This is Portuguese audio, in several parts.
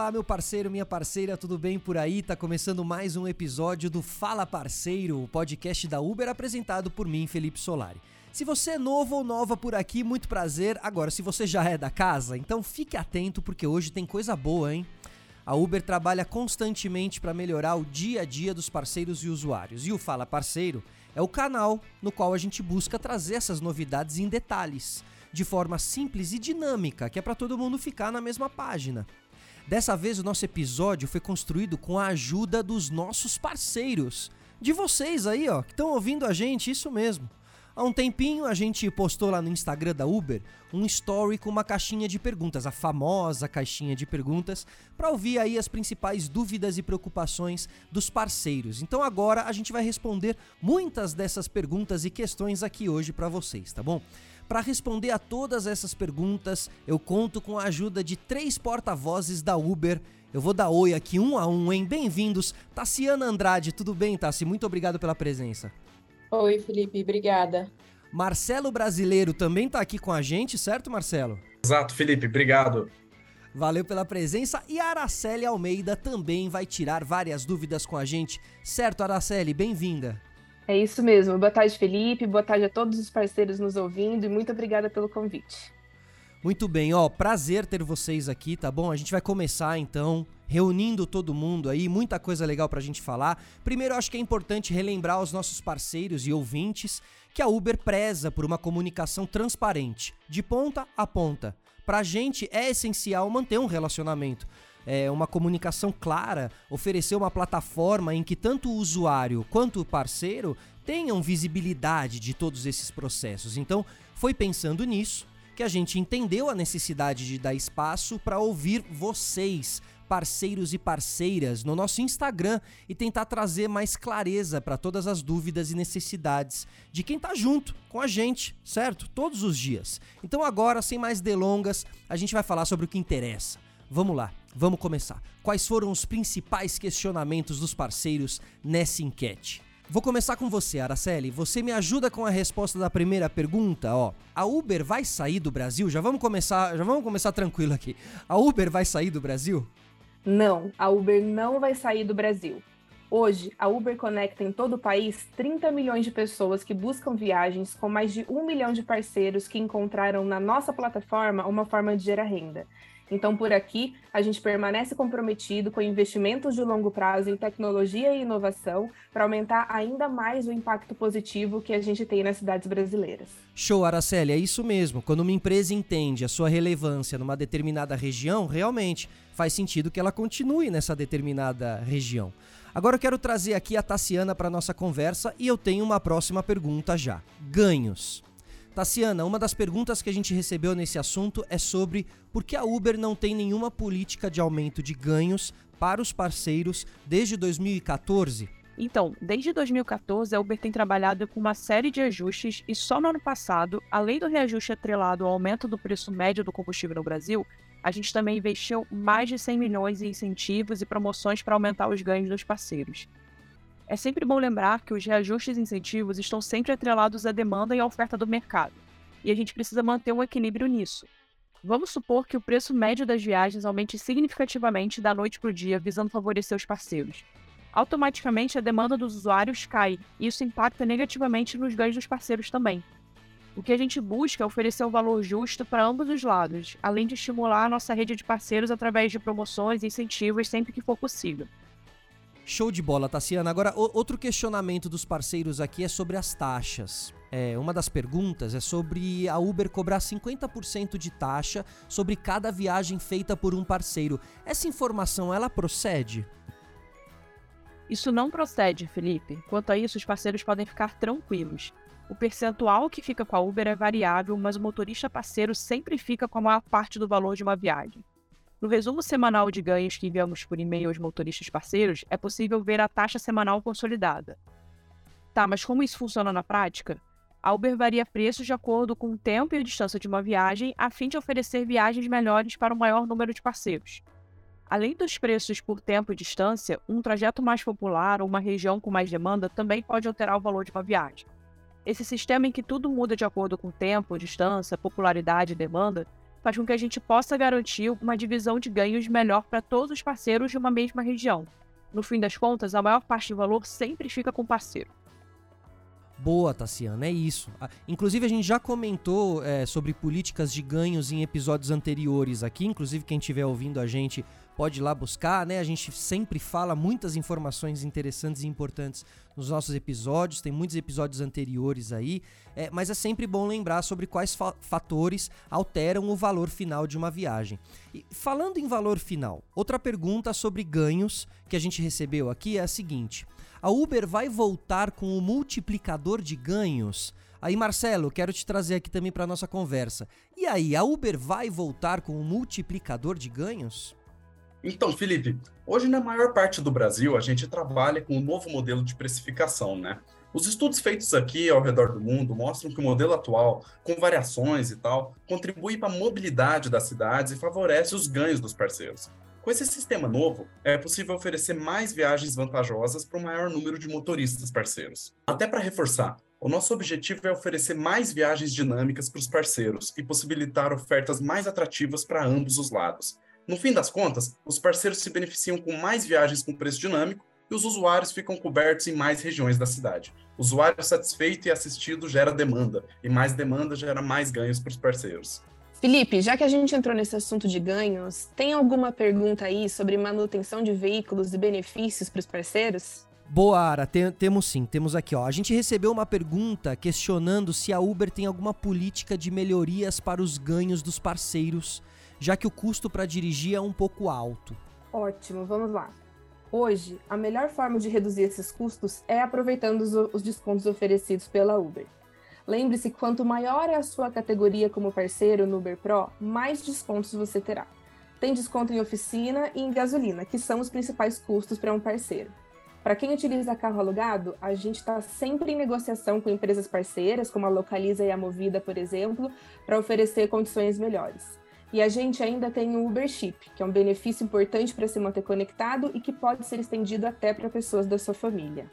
Olá, meu parceiro, minha parceira, tudo bem por aí? Tá começando mais um episódio do Fala Parceiro, o podcast da Uber apresentado por mim, Felipe Solari. Se você é novo ou nova por aqui, muito prazer. Agora, se você já é da casa, então fique atento porque hoje tem coisa boa, hein? A Uber trabalha constantemente para melhorar o dia a dia dos parceiros e usuários. E o Fala Parceiro é o canal no qual a gente busca trazer essas novidades em detalhes, de forma simples e dinâmica, que é para todo mundo ficar na mesma página. Dessa vez o nosso episódio foi construído com a ajuda dos nossos parceiros, de vocês aí, ó, que estão ouvindo a gente, isso mesmo. Há um tempinho a gente postou lá no Instagram da Uber um story com uma caixinha de perguntas, a famosa caixinha de perguntas, para ouvir aí as principais dúvidas e preocupações dos parceiros. Então agora a gente vai responder muitas dessas perguntas e questões aqui hoje para vocês, tá bom? Para responder a todas essas perguntas, eu conto com a ajuda de três porta-vozes da Uber. Eu vou dar oi aqui um a um, hein? Bem-vindos. Tassiana Andrade, tudo bem, Tassi? Muito obrigado pela presença. Oi, Felipe, obrigada. Marcelo Brasileiro também está aqui com a gente, certo, Marcelo? Exato, Felipe, obrigado. Valeu pela presença e a Araceli Almeida também vai tirar várias dúvidas com a gente. Certo, Araceli? Bem-vinda. É isso mesmo. Boa tarde, Felipe. Boa tarde a todos os parceiros nos ouvindo e muito obrigada pelo convite. Muito bem, ó, prazer ter vocês aqui, tá bom? A gente vai começar então reunindo todo mundo aí, muita coisa legal pra gente falar. Primeiro, acho que é importante relembrar aos nossos parceiros e ouvintes que a Uber preza por uma comunicação transparente, de ponta a ponta. Pra gente é essencial manter um relacionamento é, uma comunicação clara, oferecer uma plataforma em que tanto o usuário quanto o parceiro tenham visibilidade de todos esses processos. Então, foi pensando nisso que a gente entendeu a necessidade de dar espaço para ouvir vocês, parceiros e parceiras, no nosso Instagram e tentar trazer mais clareza para todas as dúvidas e necessidades de quem está junto com a gente, certo? Todos os dias. Então, agora, sem mais delongas, a gente vai falar sobre o que interessa. Vamos lá. Vamos começar. Quais foram os principais questionamentos dos parceiros nessa enquete? Vou começar com você, Araceli. Você me ajuda com a resposta da primeira pergunta, ó. A Uber vai sair do Brasil? Já vamos começar, já vamos começar tranquilo aqui. A Uber vai sair do Brasil? Não, a Uber não vai sair do Brasil. Hoje, a Uber conecta em todo o país 30 milhões de pessoas que buscam viagens, com mais de um milhão de parceiros que encontraram na nossa plataforma uma forma de gerar renda. Então, por aqui, a gente permanece comprometido com investimentos de longo prazo em tecnologia e inovação para aumentar ainda mais o impacto positivo que a gente tem nas cidades brasileiras. Show, Araceli, é isso mesmo. Quando uma empresa entende a sua relevância numa determinada região, realmente faz sentido que ela continue nessa determinada região. Agora eu quero trazer aqui a Tassiana para nossa conversa e eu tenho uma próxima pergunta já. Ganhos. Tassiana, uma das perguntas que a gente recebeu nesse assunto é sobre por que a Uber não tem nenhuma política de aumento de ganhos para os parceiros desde 2014. Então, desde 2014, a Uber tem trabalhado com uma série de ajustes e só no ano passado, além do reajuste atrelado ao aumento do preço médio do combustível no Brasil, a gente também investiu mais de 100 milhões em incentivos e promoções para aumentar os ganhos dos parceiros. É sempre bom lembrar que os reajustes e incentivos estão sempre atrelados à demanda e à oferta do mercado, e a gente precisa manter um equilíbrio nisso. Vamos supor que o preço médio das viagens aumente significativamente da noite para o dia, visando favorecer os parceiros. Automaticamente, a demanda dos usuários cai, e isso impacta negativamente nos ganhos dos parceiros também. O que a gente busca é oferecer um valor justo para ambos os lados, além de estimular a nossa rede de parceiros através de promoções e incentivos sempre que for possível. Show de bola, Tassiana. Agora, o, outro questionamento dos parceiros aqui é sobre as taxas. É, uma das perguntas é sobre a Uber cobrar 50% de taxa sobre cada viagem feita por um parceiro. Essa informação, ela procede? Isso não procede, Felipe. Quanto a isso, os parceiros podem ficar tranquilos. O percentual que fica com a Uber é variável, mas o motorista parceiro sempre fica com a maior parte do valor de uma viagem. No resumo semanal de ganhos que enviamos por e-mail aos motoristas parceiros, é possível ver a taxa semanal consolidada. Tá, mas como isso funciona na prática? A Uber varia preços de acordo com o tempo e a distância de uma viagem, a fim de oferecer viagens melhores para o maior número de parceiros. Além dos preços por tempo e distância, um trajeto mais popular ou uma região com mais demanda também pode alterar o valor de uma viagem. Esse sistema em que tudo muda de acordo com tempo, distância, popularidade e demanda faz com que a gente possa garantir uma divisão de ganhos melhor para todos os parceiros de uma mesma região. No fim das contas, a maior parte do valor sempre fica com o parceiro. Boa, Tassiana, é isso. Inclusive, a gente já comentou é, sobre políticas de ganhos em episódios anteriores aqui. Inclusive, quem estiver ouvindo a gente pode ir lá buscar, né? A gente sempre fala muitas informações interessantes e importantes nos nossos episódios, tem muitos episódios anteriores aí, é, mas é sempre bom lembrar sobre quais fa fatores alteram o valor final de uma viagem. E falando em valor final, outra pergunta sobre ganhos que a gente recebeu aqui é a seguinte: a Uber vai voltar com o multiplicador de ganhos? Aí, Marcelo, quero te trazer aqui também para nossa conversa. E aí, a Uber vai voltar com o multiplicador de ganhos? Então, Felipe, hoje na maior parte do Brasil a gente trabalha com um novo modelo de precificação, né? Os estudos feitos aqui ao redor do mundo mostram que o modelo atual, com variações e tal, contribui para a mobilidade das cidades e favorece os ganhos dos parceiros. Com esse sistema novo, é possível oferecer mais viagens vantajosas para um maior número de motoristas parceiros. Até para reforçar, o nosso objetivo é oferecer mais viagens dinâmicas para os parceiros e possibilitar ofertas mais atrativas para ambos os lados. No fim das contas, os parceiros se beneficiam com mais viagens com preço dinâmico e os usuários ficam cobertos em mais regiões da cidade. O usuário satisfeito e assistido gera demanda, e mais demanda gera mais ganhos para os parceiros. Felipe, já que a gente entrou nesse assunto de ganhos, tem alguma pergunta aí sobre manutenção de veículos e benefícios para os parceiros? Boa, Ara, tem, temos sim, temos aqui, ó. A gente recebeu uma pergunta questionando se a Uber tem alguma política de melhorias para os ganhos dos parceiros, já que o custo para dirigir é um pouco alto. Ótimo, vamos lá. Hoje, a melhor forma de reduzir esses custos é aproveitando os, os descontos oferecidos pela Uber. Lembre-se, quanto maior é a sua categoria como parceiro no Uber Pro, mais descontos você terá. Tem desconto em oficina e em gasolina, que são os principais custos para um parceiro. Para quem utiliza carro alugado, a gente está sempre em negociação com empresas parceiras, como a Localiza e a Movida, por exemplo, para oferecer condições melhores. E a gente ainda tem o Uber Chip, que é um benefício importante para se manter conectado e que pode ser estendido até para pessoas da sua família.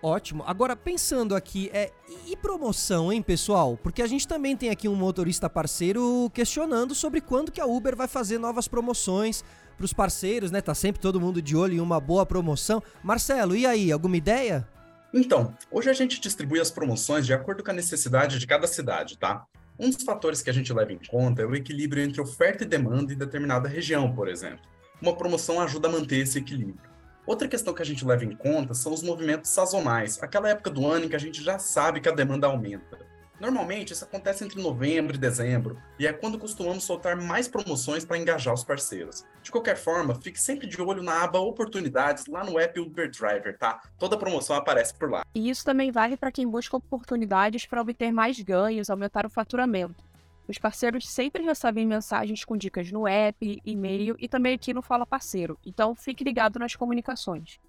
Ótimo. Agora, pensando aqui, é, e promoção, hein, pessoal? Porque a gente também tem aqui um motorista parceiro questionando sobre quando que a Uber vai fazer novas promoções para os parceiros, né? Tá sempre todo mundo de olho em uma boa promoção. Marcelo, e aí, alguma ideia? Então, hoje a gente distribui as promoções de acordo com a necessidade de cada cidade, tá? Um dos fatores que a gente leva em conta é o equilíbrio entre oferta e demanda em determinada região, por exemplo. Uma promoção ajuda a manter esse equilíbrio. Outra questão que a gente leva em conta são os movimentos sazonais, aquela época do ano em que a gente já sabe que a demanda aumenta. Normalmente isso acontece entre novembro e dezembro, e é quando costumamos soltar mais promoções para engajar os parceiros. De qualquer forma, fique sempre de olho na aba Oportunidades lá no app Uber Driver, tá? Toda promoção aparece por lá. E isso também vale para quem busca oportunidades para obter mais ganhos, aumentar o faturamento. Os parceiros sempre recebem mensagens com dicas no app, e-mail e também aqui no Fala Parceiro, então fique ligado nas comunicações.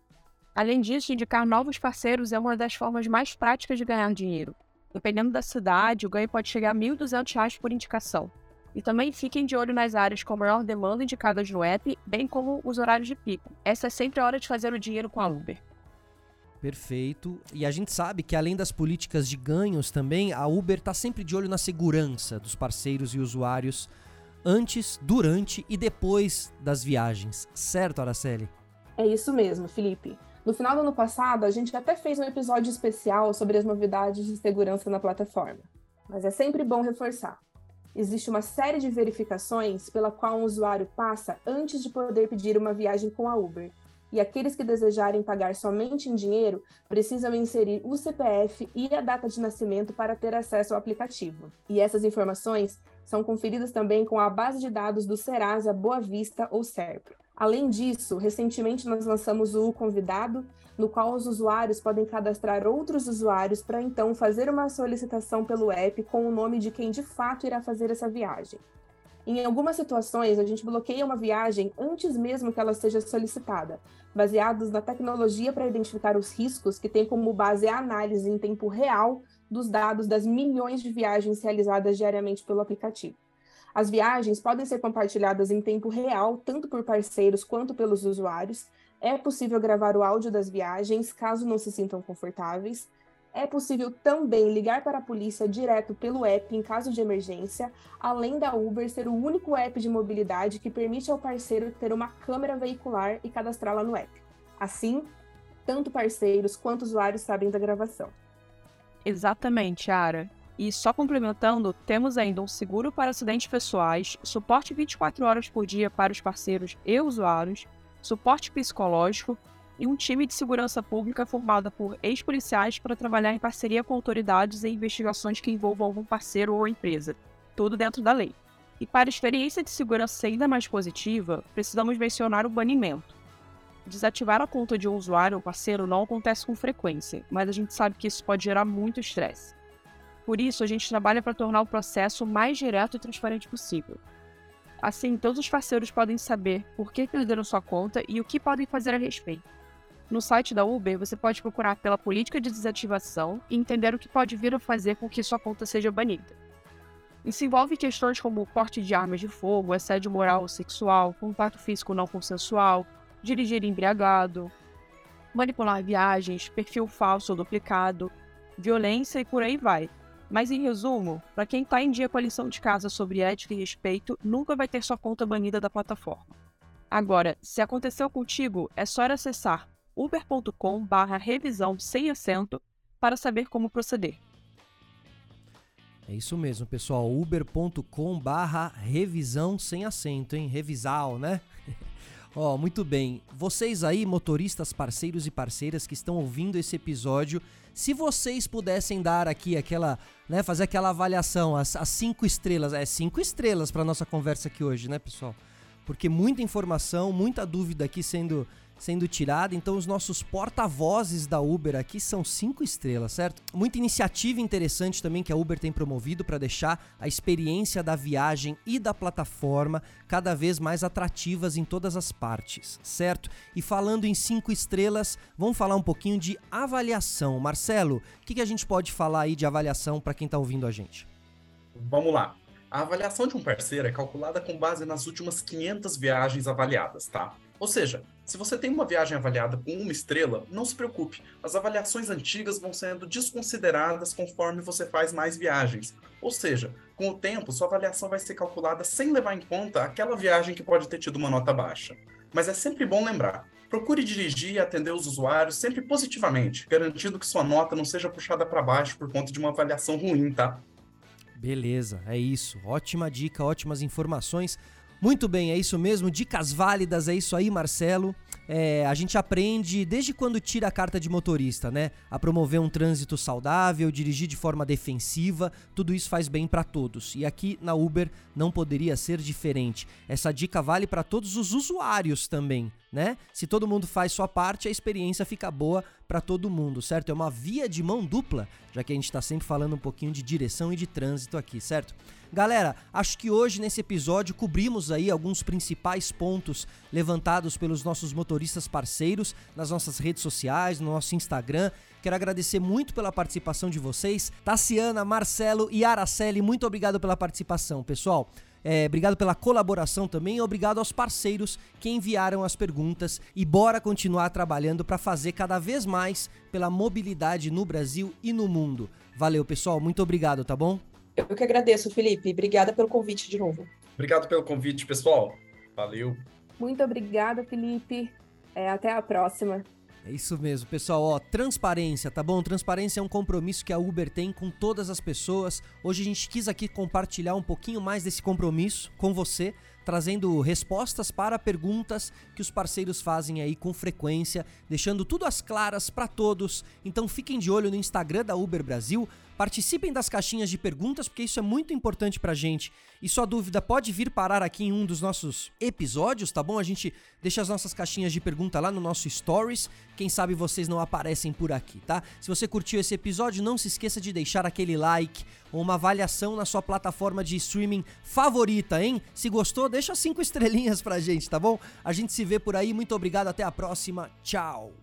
Além disso, indicar novos parceiros é uma das formas mais práticas de ganhar dinheiro. Dependendo da cidade, o ganho pode chegar a R$ 1.200 por indicação. E também fiquem de olho nas áreas com maior demanda indicadas no app, bem como os horários de pico. Essa é sempre a hora de fazer o dinheiro com a Uber. Perfeito. E a gente sabe que além das políticas de ganhos também, a Uber está sempre de olho na segurança dos parceiros e usuários antes, durante e depois das viagens. Certo, Araceli? É isso mesmo, Felipe. No final do ano passado, a gente até fez um episódio especial sobre as novidades de segurança na plataforma. Mas é sempre bom reforçar. Existe uma série de verificações pela qual um usuário passa antes de poder pedir uma viagem com a Uber e aqueles que desejarem pagar somente em dinheiro precisam inserir o CPF e a data de nascimento para ter acesso ao aplicativo. E essas informações são conferidas também com a base de dados do Serasa Boa Vista ou SERPRO. Além disso, recentemente nós lançamos o Convidado, no qual os usuários podem cadastrar outros usuários para então fazer uma solicitação pelo app com o nome de quem de fato irá fazer essa viagem. Em algumas situações, a gente bloqueia uma viagem antes mesmo que ela seja solicitada, baseados na tecnologia para identificar os riscos que tem como base a análise em tempo real dos dados das milhões de viagens realizadas diariamente pelo aplicativo. As viagens podem ser compartilhadas em tempo real, tanto por parceiros quanto pelos usuários. É possível gravar o áudio das viagens, caso não se sintam confortáveis. É possível também ligar para a polícia direto pelo app em caso de emergência, além da Uber ser o único app de mobilidade que permite ao parceiro ter uma câmera veicular e cadastrá-la no app. Assim, tanto parceiros quanto usuários sabem da gravação. Exatamente, Ara. E só complementando, temos ainda um seguro para acidentes pessoais, suporte 24 horas por dia para os parceiros e usuários, suporte psicológico e um time de segurança pública formado por ex-policiais para trabalhar em parceria com autoridades em investigações que envolvam algum parceiro ou empresa, tudo dentro da lei. E para a experiência de segurança ainda mais positiva, precisamos mencionar o banimento. Desativar a conta de um usuário ou parceiro não acontece com frequência, mas a gente sabe que isso pode gerar muito estresse. Por isso, a gente trabalha para tornar o processo mais direto e transparente possível. Assim, todos os parceiros podem saber por que perderam sua conta e o que podem fazer a respeito. No site da Uber, você pode procurar pela política de desativação e entender o que pode vir a fazer com que sua conta seja banida. Isso envolve questões como porte de armas de fogo, assédio moral ou sexual, contato físico não consensual, dirigir embriagado, manipular viagens, perfil falso ou duplicado, violência e por aí vai. Mas em resumo, para quem está em dia com a lição de casa sobre ética e respeito, nunca vai ter sua conta banida da plataforma. Agora, se aconteceu contigo, é só acessar uber.com barra revisão sem acento para saber como proceder. É isso mesmo, pessoal. uber.com barra revisão sem acento, hein? Revisal, né? Ó, oh, muito bem. Vocês aí, motoristas, parceiros e parceiras que estão ouvindo esse episódio, se vocês pudessem dar aqui aquela, né, fazer aquela avaliação, as, as cinco estrelas, é cinco estrelas para nossa conversa aqui hoje, né, pessoal? Porque muita informação, muita dúvida aqui sendo sendo tirada. Então, os nossos porta-vozes da Uber aqui são cinco estrelas, certo? Muita iniciativa interessante também que a Uber tem promovido para deixar a experiência da viagem e da plataforma cada vez mais atrativas em todas as partes, certo? E falando em cinco estrelas, vamos falar um pouquinho de avaliação. Marcelo, o que, que a gente pode falar aí de avaliação para quem está ouvindo a gente? Vamos lá. A avaliação de um parceiro é calculada com base nas últimas 500 viagens avaliadas, tá? Ou seja, se você tem uma viagem avaliada com uma estrela, não se preocupe, as avaliações antigas vão sendo desconsideradas conforme você faz mais viagens. Ou seja, com o tempo, sua avaliação vai ser calculada sem levar em conta aquela viagem que pode ter tido uma nota baixa. Mas é sempre bom lembrar: procure dirigir e atender os usuários sempre positivamente, garantindo que sua nota não seja puxada para baixo por conta de uma avaliação ruim, tá? Beleza, é isso. Ótima dica, ótimas informações. Muito bem, é isso mesmo. Dicas válidas, é isso aí, Marcelo. É, a gente aprende desde quando tira a carta de motorista, né? A promover um trânsito saudável, dirigir de forma defensiva, tudo isso faz bem para todos. E aqui na Uber não poderia ser diferente. Essa dica vale para todos os usuários também, né? Se todo mundo faz sua parte, a experiência fica boa para todo mundo, certo? É uma via de mão dupla, já que a gente está sempre falando um pouquinho de direção e de trânsito aqui, certo? Galera, acho que hoje nesse episódio cobrimos aí alguns principais pontos levantados pelos nossos motoristas parceiros nas nossas redes sociais, no nosso Instagram. Quero agradecer muito pela participação de vocês. Tassiana, Marcelo e Araceli, muito obrigado pela participação, pessoal. É, obrigado pela colaboração também e obrigado aos parceiros que enviaram as perguntas e bora continuar trabalhando para fazer cada vez mais pela mobilidade no Brasil e no mundo. Valeu, pessoal, muito obrigado, tá bom? Eu que agradeço, Felipe. Obrigada pelo convite de novo. Obrigado pelo convite, pessoal. Valeu. Muito obrigada, Felipe. É, até a próxima. É isso mesmo, pessoal. Ó, transparência, tá bom? Transparência é um compromisso que a Uber tem com todas as pessoas. Hoje a gente quis aqui compartilhar um pouquinho mais desse compromisso com você, trazendo respostas para perguntas que os parceiros fazem aí com frequência, deixando tudo às claras para todos. Então fiquem de olho no Instagram da Uber Brasil Participem das caixinhas de perguntas, porque isso é muito importante pra gente. E sua dúvida pode vir parar aqui em um dos nossos episódios, tá bom? A gente deixa as nossas caixinhas de pergunta lá no nosso Stories. Quem sabe vocês não aparecem por aqui, tá? Se você curtiu esse episódio, não se esqueça de deixar aquele like ou uma avaliação na sua plataforma de streaming favorita, hein? Se gostou, deixa cinco estrelinhas pra gente, tá bom? A gente se vê por aí. Muito obrigado, até a próxima. Tchau.